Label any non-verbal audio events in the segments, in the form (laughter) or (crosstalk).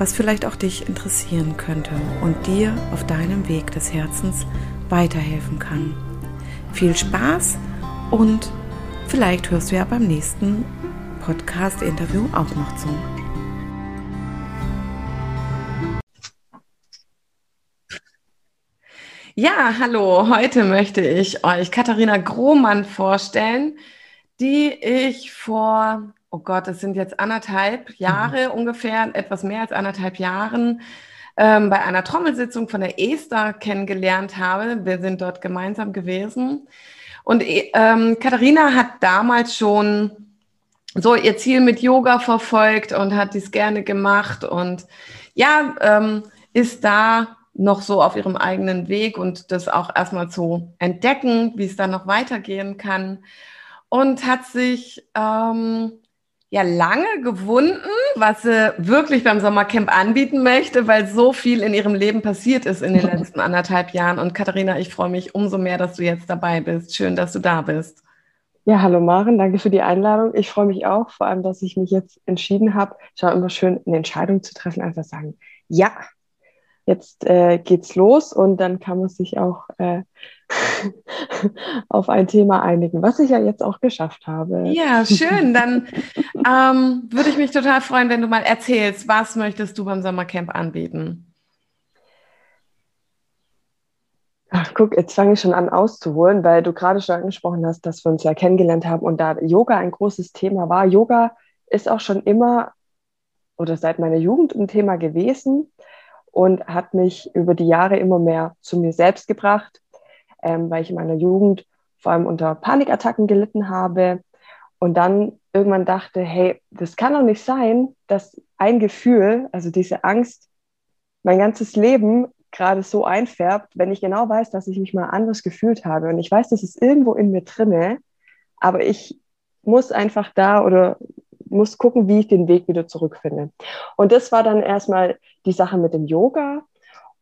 was vielleicht auch dich interessieren könnte und dir auf deinem Weg des Herzens weiterhelfen kann. Viel Spaß und vielleicht hörst du ja beim nächsten Podcast-Interview auch noch zu. Ja, hallo. Heute möchte ich euch Katharina Grohmann vorstellen, die ich vor oh Gott, es sind jetzt anderthalb Jahre mhm. ungefähr, etwas mehr als anderthalb Jahren, ähm, bei einer Trommelsitzung von der Esther kennengelernt habe. Wir sind dort gemeinsam gewesen. Und ähm, Katharina hat damals schon so ihr Ziel mit Yoga verfolgt und hat dies gerne gemacht und ja, ähm, ist da noch so auf ihrem eigenen Weg und das auch erstmal zu entdecken, wie es dann noch weitergehen kann. Und hat sich ähm, ja lange gewunden, was sie wirklich beim Sommercamp anbieten möchte, weil so viel in ihrem Leben passiert ist in den (laughs) letzten anderthalb Jahren. Und Katharina, ich freue mich umso mehr, dass du jetzt dabei bist. Schön, dass du da bist. Ja, hallo Maren, danke für die Einladung. Ich freue mich auch, vor allem, dass ich mich jetzt entschieden habe. Es war immer schön, eine Entscheidung zu treffen, einfach sagen, ja, jetzt äh, geht's los und dann kann man sich auch äh, (laughs) auf ein Thema einigen, was ich ja jetzt auch geschafft habe. Ja, schön. Dann (laughs) ähm, würde ich mich total freuen, wenn du mal erzählst, was möchtest du beim Sommercamp anbieten? Ach, guck, jetzt fange ich schon an auszuholen, weil du gerade schon angesprochen hast, dass wir uns ja kennengelernt haben und da Yoga ein großes Thema war. Yoga ist auch schon immer oder seit meiner Jugend ein Thema gewesen und hat mich über die Jahre immer mehr zu mir selbst gebracht, ähm, weil ich in meiner Jugend vor allem unter Panikattacken gelitten habe und dann irgendwann dachte, hey, das kann doch nicht sein, dass ein Gefühl, also diese Angst, mein ganzes Leben gerade so einfärbt, wenn ich genau weiß, dass ich mich mal anders gefühlt habe. Und ich weiß, das ist irgendwo in mir drinne, aber ich muss einfach da oder muss gucken, wie ich den Weg wieder zurückfinde. Und das war dann erstmal die Sache mit dem Yoga.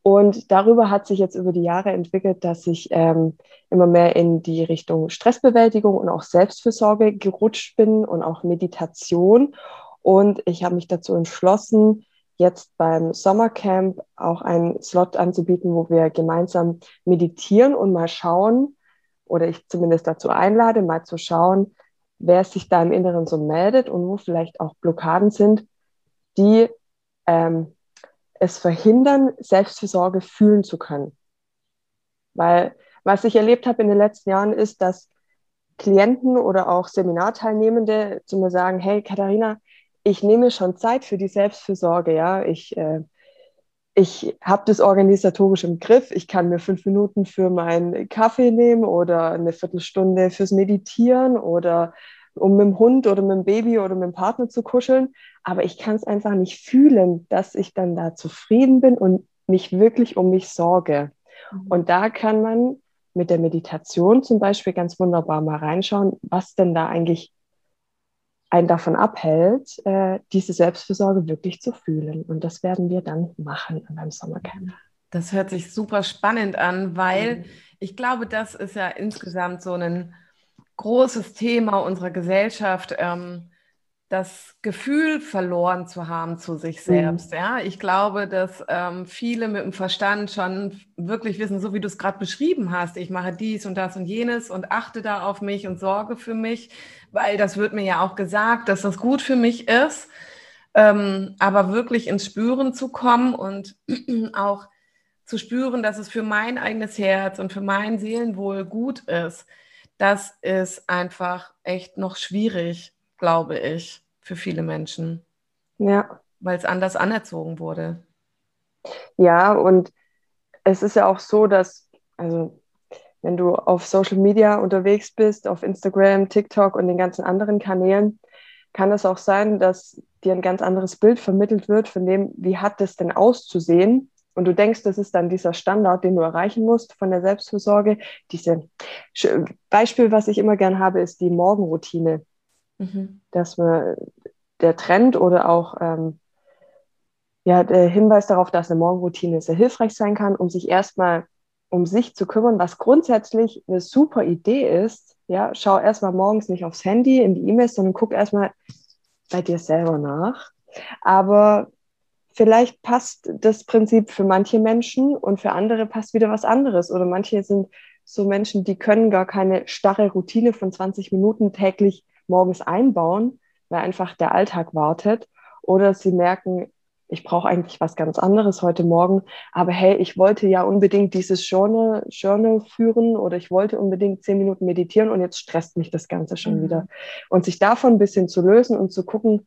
Und darüber hat sich jetzt über die Jahre entwickelt, dass ich ähm, immer mehr in die Richtung Stressbewältigung und auch Selbstfürsorge gerutscht bin und auch Meditation. Und ich habe mich dazu entschlossen, jetzt beim Sommercamp auch einen Slot anzubieten, wo wir gemeinsam meditieren und mal schauen, oder ich zumindest dazu einlade, mal zu schauen, wer sich da im Inneren so meldet und wo vielleicht auch Blockaden sind, die ähm, es verhindern, Selbstfürsorge fühlen zu können. Weil was ich erlebt habe in den letzten Jahren ist, dass Klienten oder auch Seminarteilnehmende zu mir sagen, hey Katharina, ich nehme schon Zeit für die Selbstfürsorge, ja, ich, äh, ich habe das organisatorisch im Griff, ich kann mir fünf Minuten für meinen Kaffee nehmen oder eine Viertelstunde fürs Meditieren oder um mit dem Hund oder mit dem Baby oder mit dem Partner zu kuscheln, aber ich kann es einfach nicht fühlen, dass ich dann da zufrieden bin und mich wirklich um mich sorge. Mhm. Und da kann man mit der Meditation zum Beispiel ganz wunderbar mal reinschauen, was denn da eigentlich einen davon abhält, äh, diese Selbstfürsorge wirklich zu fühlen. Und das werden wir dann machen beim Sommercamp. Das hört sich super spannend an, weil mhm. ich glaube, das ist ja insgesamt so ein großes Thema unserer Gesellschaft, ähm, das Gefühl verloren zu haben zu sich mhm. selbst. Mhm. Ja, ich glaube, dass ähm, viele mit dem Verstand schon wirklich wissen, so wie du es gerade beschrieben hast, ich mache dies und das und jenes und achte da auf mich und sorge für mich, weil das wird mir ja auch gesagt, dass das gut für mich ist. Ähm, aber wirklich ins Spüren zu kommen und (clears throat) auch zu spüren, dass es für mein eigenes Herz und für mein Seelenwohl gut ist das ist einfach echt noch schwierig, glaube ich, für viele Menschen. Ja. Weil es anders anerzogen wurde. Ja, und es ist ja auch so, dass, also wenn du auf Social Media unterwegs bist, auf Instagram, TikTok und den ganzen anderen Kanälen, kann es auch sein, dass dir ein ganz anderes Bild vermittelt wird von dem, wie hat es denn auszusehen. Und du denkst, das ist dann dieser Standard, den du erreichen musst von der Selbstfürsorge. Diese Beispiel, was ich immer gern habe, ist die Morgenroutine. Mhm. Dass man der Trend oder auch ähm, ja, der Hinweis darauf, dass eine Morgenroutine sehr hilfreich sein kann, um sich erstmal um sich zu kümmern, was grundsätzlich eine super Idee ist. Ja, schau erstmal morgens nicht aufs Handy, in die E-Mails, sondern guck erstmal bei dir selber nach. Aber vielleicht passt das Prinzip für manche Menschen und für andere passt wieder was anderes. Oder manche sind so Menschen, die können gar keine starre Routine von 20 Minuten täglich morgens einbauen, weil einfach der Alltag wartet. Oder sie merken, ich brauche eigentlich was ganz anderes heute Morgen, aber hey, ich wollte ja unbedingt dieses Journal, Journal führen oder ich wollte unbedingt zehn Minuten meditieren und jetzt stresst mich das Ganze schon mhm. wieder. Und sich davon ein bisschen zu lösen und zu gucken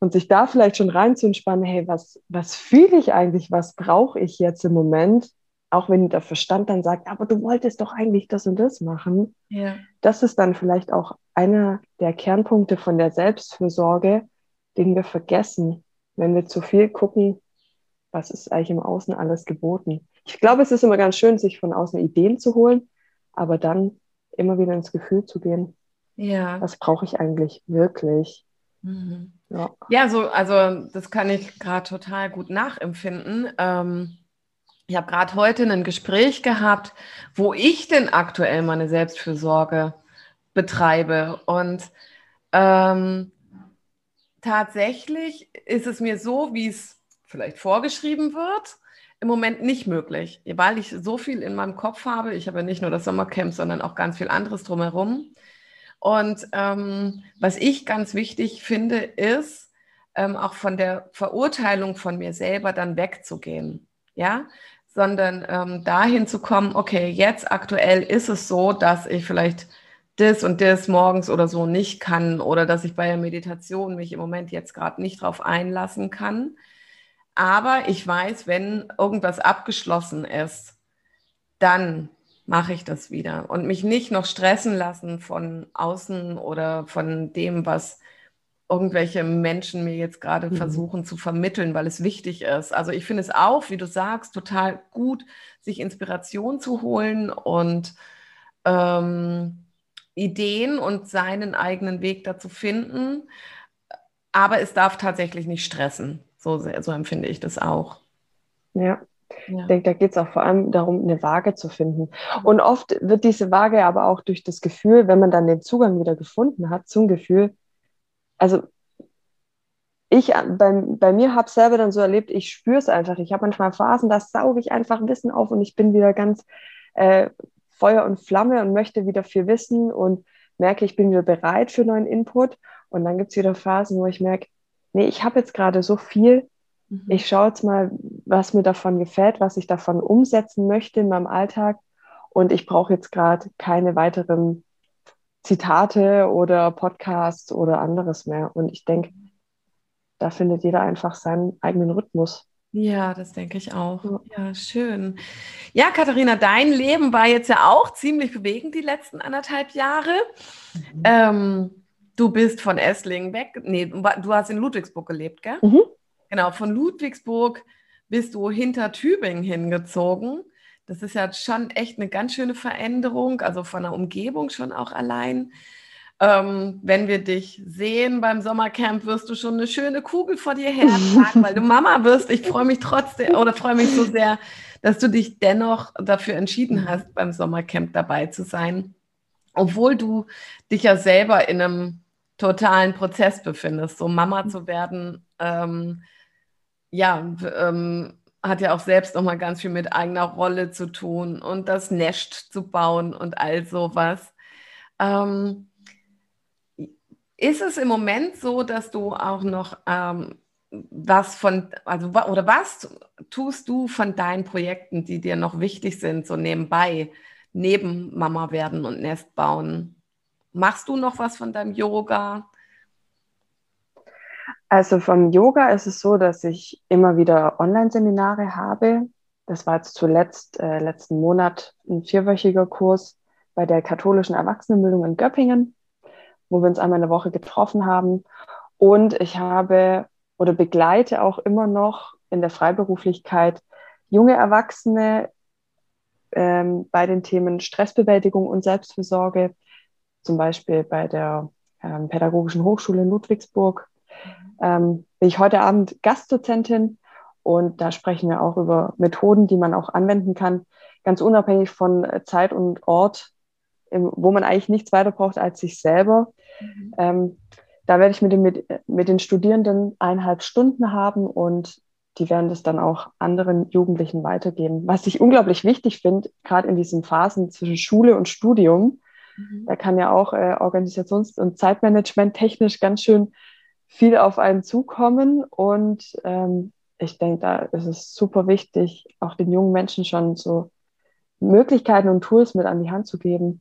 und sich da vielleicht schon rein zu entspannen, hey, was, was fühle ich eigentlich, was brauche ich jetzt im Moment? Auch wenn der Verstand dann sagt, aber du wolltest doch eigentlich das und das machen. Ja. Das ist dann vielleicht auch einer der Kernpunkte von der Selbstfürsorge, den wir vergessen wenn wir zu viel gucken, was ist eigentlich im Außen alles geboten. Ich glaube, es ist immer ganz schön, sich von außen Ideen zu holen, aber dann immer wieder ins Gefühl zu gehen. Ja. Was brauche ich eigentlich wirklich? Mhm. Ja. ja, so, also das kann ich gerade total gut nachempfinden. Ähm, ich habe gerade heute ein Gespräch gehabt, wo ich denn aktuell meine Selbstfürsorge betreibe. Und ähm, tatsächlich ist es mir so, wie es vielleicht vorgeschrieben wird, im Moment nicht möglich, weil ich so viel in meinem Kopf habe. Ich habe ja nicht nur das Sommercamp, sondern auch ganz viel anderes drumherum. Und ähm, was ich ganz wichtig finde, ist, ähm, auch von der Verurteilung von mir selber dann wegzugehen. Ja, sondern ähm, dahin zu kommen, okay, jetzt aktuell ist es so, dass ich vielleicht das und das morgens oder so nicht kann oder dass ich bei der Meditation mich im Moment jetzt gerade nicht drauf einlassen kann. Aber ich weiß, wenn irgendwas abgeschlossen ist, dann mache ich das wieder und mich nicht noch stressen lassen von außen oder von dem, was irgendwelche Menschen mir jetzt gerade mhm. versuchen zu vermitteln, weil es wichtig ist. Also ich finde es auch, wie du sagst, total gut, sich Inspiration zu holen und ähm, Ideen und seinen eigenen Weg dazu finden. Aber es darf tatsächlich nicht stressen. So, so empfinde ich das auch. Ja. Ja. Ich denke, da geht es auch vor allem darum, eine Waage zu finden. Und oft wird diese Waage aber auch durch das Gefühl, wenn man dann den Zugang wieder gefunden hat zum Gefühl, also ich bei, bei mir habe es selber dann so erlebt, ich spüre es einfach. Ich habe manchmal Phasen, da sauge ich einfach Wissen auf und ich bin wieder ganz äh, Feuer und Flamme und möchte wieder viel wissen und merke, ich bin wieder bereit für neuen Input. Und dann gibt es wieder Phasen, wo ich merke, nee, ich habe jetzt gerade so viel. Mhm. Ich schaue jetzt mal, was mir davon gefällt, was ich davon umsetzen möchte in meinem Alltag. Und ich brauche jetzt gerade keine weiteren Zitate oder Podcasts oder anderes mehr. Und ich denke, da findet jeder einfach seinen eigenen Rhythmus. Ja, das denke ich auch. Ja, schön. Ja, Katharina, dein Leben war jetzt ja auch ziemlich bewegend die letzten anderthalb Jahre. Mhm. Ähm, du bist von Esslingen weg. Nee, du hast in Ludwigsburg gelebt, gell? Mhm. Genau, von Ludwigsburg bist du hinter Tübingen hingezogen. Das ist ja schon echt eine ganz schöne Veränderung, also von der Umgebung schon auch allein. Ähm, wenn wir dich sehen beim Sommercamp, wirst du schon eine schöne Kugel vor dir hertragen, weil du Mama wirst. Ich freue mich trotzdem oder freue mich so sehr, dass du dich dennoch dafür entschieden hast, beim Sommercamp dabei zu sein, obwohl du dich ja selber in einem totalen Prozess befindest. So Mama zu werden, ähm, ja, ähm, hat ja auch selbst noch mal ganz viel mit eigener Rolle zu tun und das Nest zu bauen und all sowas. Ähm, ist es im Moment so, dass du auch noch ähm, was von, also oder was tust du von deinen Projekten, die dir noch wichtig sind, so nebenbei, neben Mama werden und Nest bauen? Machst du noch was von deinem Yoga? Also vom Yoga ist es so, dass ich immer wieder Online-Seminare habe. Das war jetzt zuletzt äh, letzten Monat ein vierwöchiger Kurs bei der katholischen Erwachsenenbildung in Göppingen, wo wir uns einmal in der Woche getroffen haben. Und ich habe oder begleite auch immer noch in der Freiberuflichkeit junge Erwachsene ähm, bei den Themen Stressbewältigung und Selbstfürsorge, zum Beispiel bei der ähm, Pädagogischen Hochschule in Ludwigsburg. Ähm, bin ich heute Abend Gastdozentin und da sprechen wir auch über Methoden, die man auch anwenden kann, ganz unabhängig von Zeit und Ort, im, wo man eigentlich nichts weiter braucht als sich selber. Mhm. Ähm, da werde ich mit den, mit, mit den Studierenden eineinhalb Stunden haben und die werden das dann auch anderen Jugendlichen weitergeben. Was ich unglaublich wichtig finde, gerade in diesen Phasen zwischen Schule und Studium, mhm. da kann ja auch äh, Organisations- und Zeitmanagement technisch ganz schön viel auf einen zukommen. Und ähm, ich denke, da ist es super wichtig, auch den jungen Menschen schon so Möglichkeiten und Tools mit an die Hand zu geben,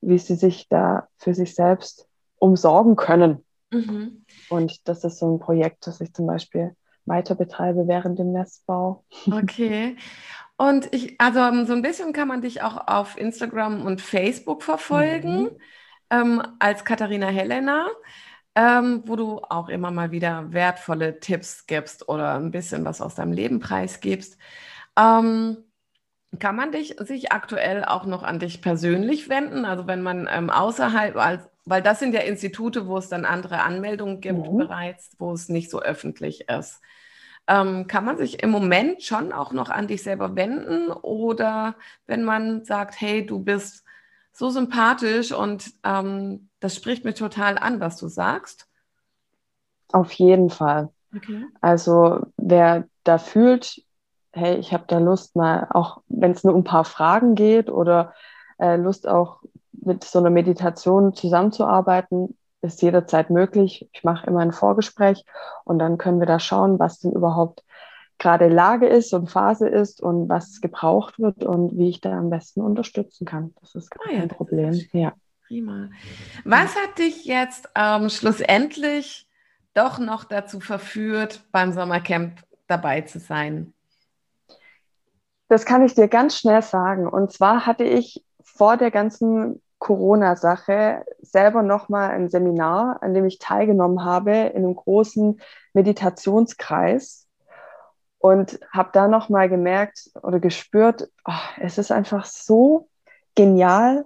wie sie sich da für sich selbst umsorgen können. Mhm. Und das ist so ein Projekt, das ich zum Beispiel weiter betreibe während dem Nestbau. Okay. Und ich, also ähm, so ein bisschen kann man dich auch auf Instagram und Facebook verfolgen, mhm. ähm, als Katharina Helena, ähm, wo du auch immer mal wieder wertvolle Tipps gibst oder ein bisschen was aus deinem Leben preisgibst. Ähm, kann man dich sich aktuell auch noch an dich persönlich wenden? Also wenn man ähm, außerhalb, als, weil das sind ja Institute, wo es dann andere Anmeldungen gibt mhm. bereits, wo es nicht so öffentlich ist. Ähm, kann man sich im Moment schon auch noch an dich selber wenden oder wenn man sagt, hey, du bist so sympathisch und ähm, das spricht mir total an, was du sagst? Auf jeden Fall. Okay. Also wer da fühlt, hey, ich habe da Lust mal, auch wenn es nur um ein paar Fragen geht oder äh, Lust auch mit so einer Meditation zusammenzuarbeiten, ist jederzeit möglich. Ich mache immer ein Vorgespräch und dann können wir da schauen, was denn überhaupt gerade Lage ist und Phase ist und was gebraucht wird und wie ich da am besten unterstützen kann. Das ist kein ah, ja, Problem. Ja. Prima. Was hat dich jetzt ähm, schlussendlich doch noch dazu verführt, beim Sommercamp dabei zu sein? Das kann ich dir ganz schnell sagen. Und zwar hatte ich vor der ganzen Corona-Sache selber nochmal ein Seminar, an dem ich teilgenommen habe, in einem großen Meditationskreis und habe da nochmal gemerkt oder gespürt, oh, es ist einfach so genial,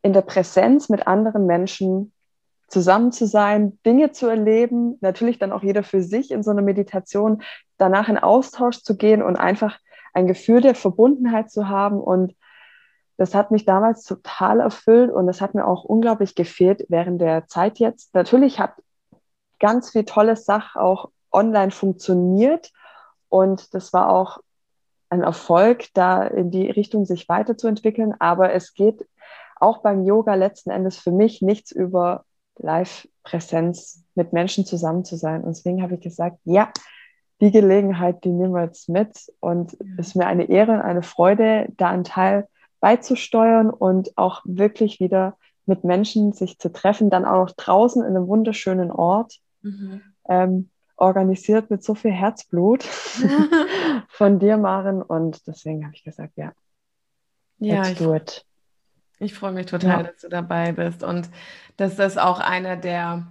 in der Präsenz mit anderen Menschen zusammen zu sein, Dinge zu erleben, natürlich dann auch jeder für sich in so einer Meditation, danach in Austausch zu gehen und einfach ein Gefühl der Verbundenheit zu haben und das hat mich damals total erfüllt und das hat mir auch unglaublich gefehlt während der Zeit jetzt. Natürlich hat ganz viel tolle Sachen auch online funktioniert und das war auch ein Erfolg, da in die Richtung sich weiterzuentwickeln. Aber es geht auch beim Yoga letzten Endes für mich nichts über Live-Präsenz mit Menschen zusammen zu sein. Und deswegen habe ich gesagt, ja, die Gelegenheit, die nehmen wir jetzt mit. Und es ist mir eine Ehre und eine Freude, da ein Teil beizusteuern und auch wirklich wieder mit Menschen sich zu treffen, dann auch noch draußen in einem wunderschönen Ort, mhm. ähm, organisiert mit so viel Herzblut (laughs) (laughs) von dir, Maren. Und deswegen habe ich gesagt, ja, ja let's do it. Ich freue mich total, ja. dass du dabei bist und dass das auch einer der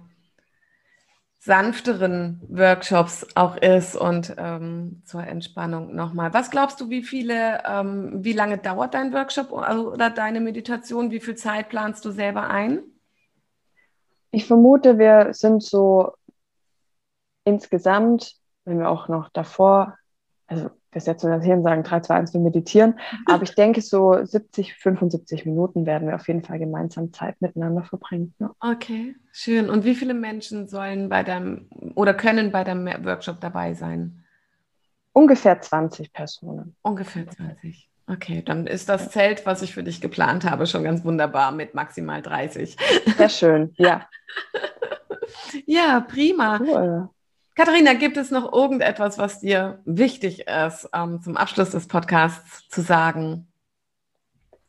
sanfteren Workshops auch ist und ähm, zur Entspannung nochmal. Was glaubst du, wie viele, ähm, wie lange dauert dein Workshop oder deine Meditation? Wie viel Zeit planst du selber ein? Ich vermute, wir sind so insgesamt, wenn wir auch noch davor, also wir setzen das hier und sagen 3, 2, 1, wir meditieren. (laughs) Aber ich denke, so 70, 75 Minuten werden wir auf jeden Fall gemeinsam Zeit miteinander verbringen. Ja. Okay, schön. Und wie viele Menschen sollen bei deinem oder können bei deinem Workshop dabei sein? Ungefähr 20 Personen. Ungefähr 20. Okay, dann ist das Zelt, was ich für dich geplant habe, schon ganz wunderbar mit maximal 30. Sehr schön, ja. (laughs) ja, prima. Cool. Katharina, gibt es noch irgendetwas, was dir wichtig ist, ähm, zum Abschluss des Podcasts zu sagen?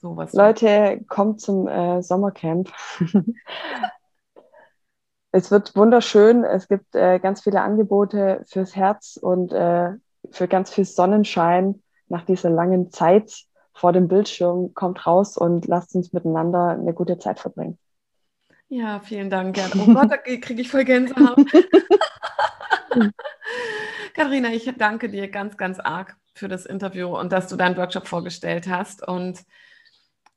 So Leute, kommt zum äh, Sommercamp. (laughs) es wird wunderschön. Es gibt äh, ganz viele Angebote fürs Herz und äh, für ganz viel Sonnenschein nach dieser langen Zeit vor dem Bildschirm. Kommt raus und lasst uns miteinander eine gute Zeit verbringen. Ja, vielen Dank, Gerd. Oh Gott, da (laughs) kriege ich voll Gänsehaut. (laughs) Katharina, ich danke dir ganz, ganz arg für das Interview und dass du deinen Workshop vorgestellt hast. Und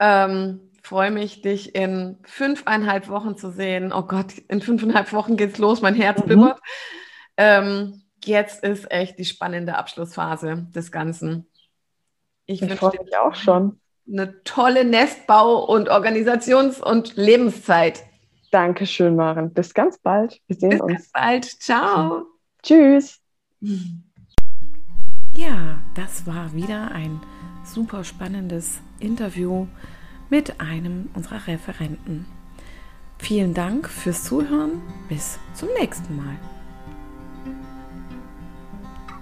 ähm, freue mich, dich in fünfeinhalb Wochen zu sehen. Oh Gott, in fünfeinhalb Wochen geht's los, mein Herz mhm. bibbert. Ähm, jetzt ist echt die spannende Abschlussphase des Ganzen. Ich, ich freue mich auch schon. Eine tolle Nestbau- und Organisations- und Lebenszeit. Dankeschön, Maren. Bis ganz bald. Wir sehen Bis uns. Bis bald. Ciao. Tschüss. Ja, das war wieder ein super spannendes Interview mit einem unserer Referenten. Vielen Dank fürs Zuhören. Bis zum nächsten Mal.